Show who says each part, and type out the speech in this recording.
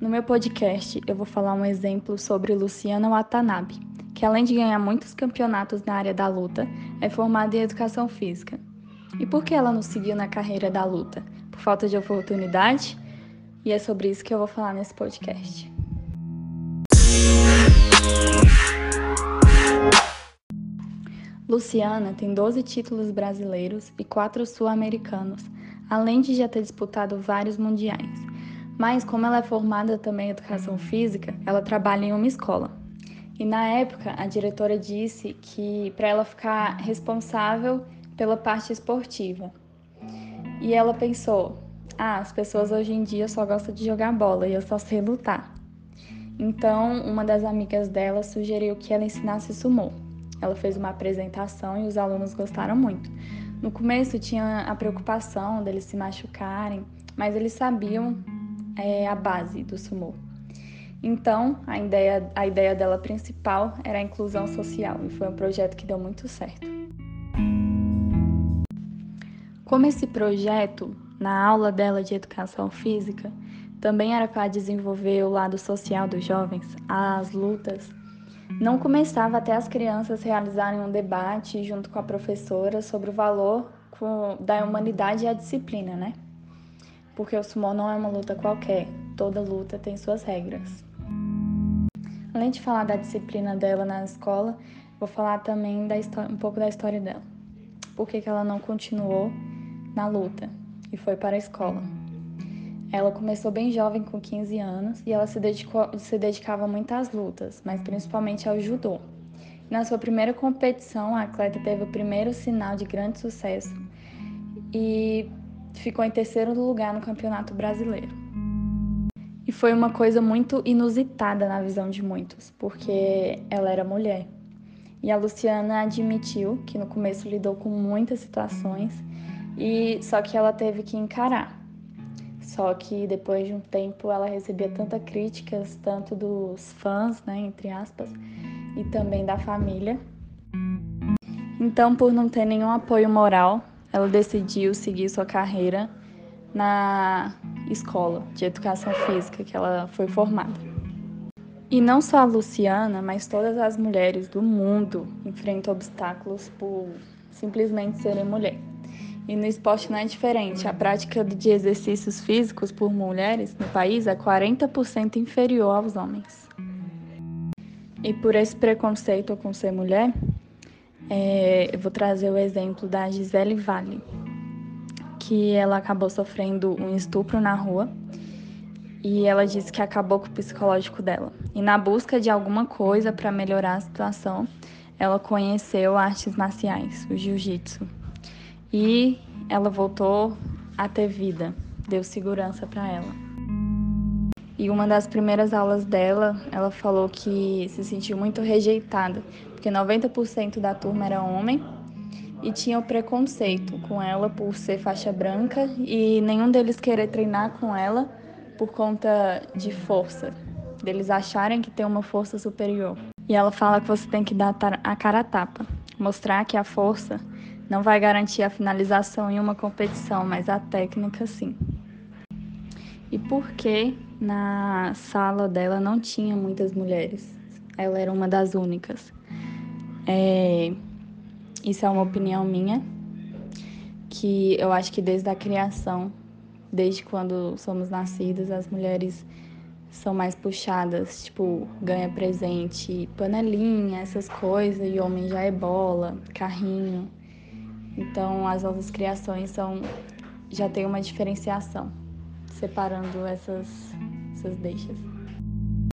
Speaker 1: No meu podcast, eu vou falar um exemplo sobre Luciana Watanabe, que além de ganhar muitos campeonatos na área da luta, é formada em educação física. E por que ela não seguiu na carreira da luta? Por falta de oportunidade? E é sobre isso que eu vou falar nesse podcast. Luciana tem 12 títulos brasileiros e 4 sul-americanos, além de já ter disputado vários mundiais. Mas, como ela é formada também em educação física, ela trabalha em uma escola. E na época, a diretora disse que para ela ficar responsável pela parte esportiva. E ela pensou: ah, as pessoas hoje em dia só gostam de jogar bola e eu só sei lutar. Então, uma das amigas dela sugeriu que ela ensinasse sumô. Ela fez uma apresentação e os alunos gostaram muito. No começo tinha a preocupação deles se machucarem, mas eles sabiam é, a base do sumô. Então, a ideia, a ideia dela principal era a inclusão social e foi um projeto que deu muito certo. Como esse projeto, na aula dela de educação física, também era para desenvolver o lado social dos jovens, as lutas, não começava até as crianças realizarem um debate junto com a professora sobre o valor da humanidade e a disciplina, né? Porque o sumo não é uma luta qualquer, toda luta tem suas regras. Além de falar da disciplina dela na escola, vou falar também da um pouco da história dela. Por que, que ela não continuou na luta e foi para a escola? Ela começou bem jovem, com 15 anos, e ela se, dedicou, se dedicava muito às lutas, mas principalmente ao judô. Na sua primeira competição, a atleta teve o primeiro sinal de grande sucesso e ficou em terceiro lugar no Campeonato Brasileiro. E foi uma coisa muito inusitada na visão de muitos, porque ela era mulher. E a Luciana admitiu que no começo lidou com muitas situações e só que ela teve que encarar. Só que depois de um tempo ela recebia tantas críticas, tanto dos fãs, né, entre aspas, e também da família. Então, por não ter nenhum apoio moral, ela decidiu seguir sua carreira na escola de educação física que ela foi formada. E não só a Luciana, mas todas as mulheres do mundo enfrentam obstáculos por simplesmente serem mulher. E no esporte não é diferente. A prática de exercícios físicos por mulheres no país é 40% inferior aos homens. E por esse preconceito com ser mulher, é, eu vou trazer o exemplo da Gisele Vale, que ela acabou sofrendo um estupro na rua e ela disse que acabou com o psicológico dela. E na busca de alguma coisa para melhorar a situação, ela conheceu artes marciais, o jiu-jitsu e ela voltou a ter vida, deu segurança para ela. E uma das primeiras aulas dela, ela falou que se sentiu muito rejeitada, porque 90% da turma era homem e tinha o preconceito com ela por ser faixa branca e nenhum deles querer treinar com ela por conta de força, deles acharem que tem uma força superior. E ela fala que você tem que dar a cara a tapa, mostrar que a força não vai garantir a finalização em uma competição, mas a técnica sim. E por que na sala dela não tinha muitas mulheres? Ela era uma das únicas. É, isso é uma opinião minha, que eu acho que desde a criação, desde quando somos nascidas, as mulheres são mais puxadas, tipo, ganha presente, panelinha, essas coisas, e homem já é bola, carrinho. Então, as nossas criações são já tem uma diferenciação, separando essas, essas deixas.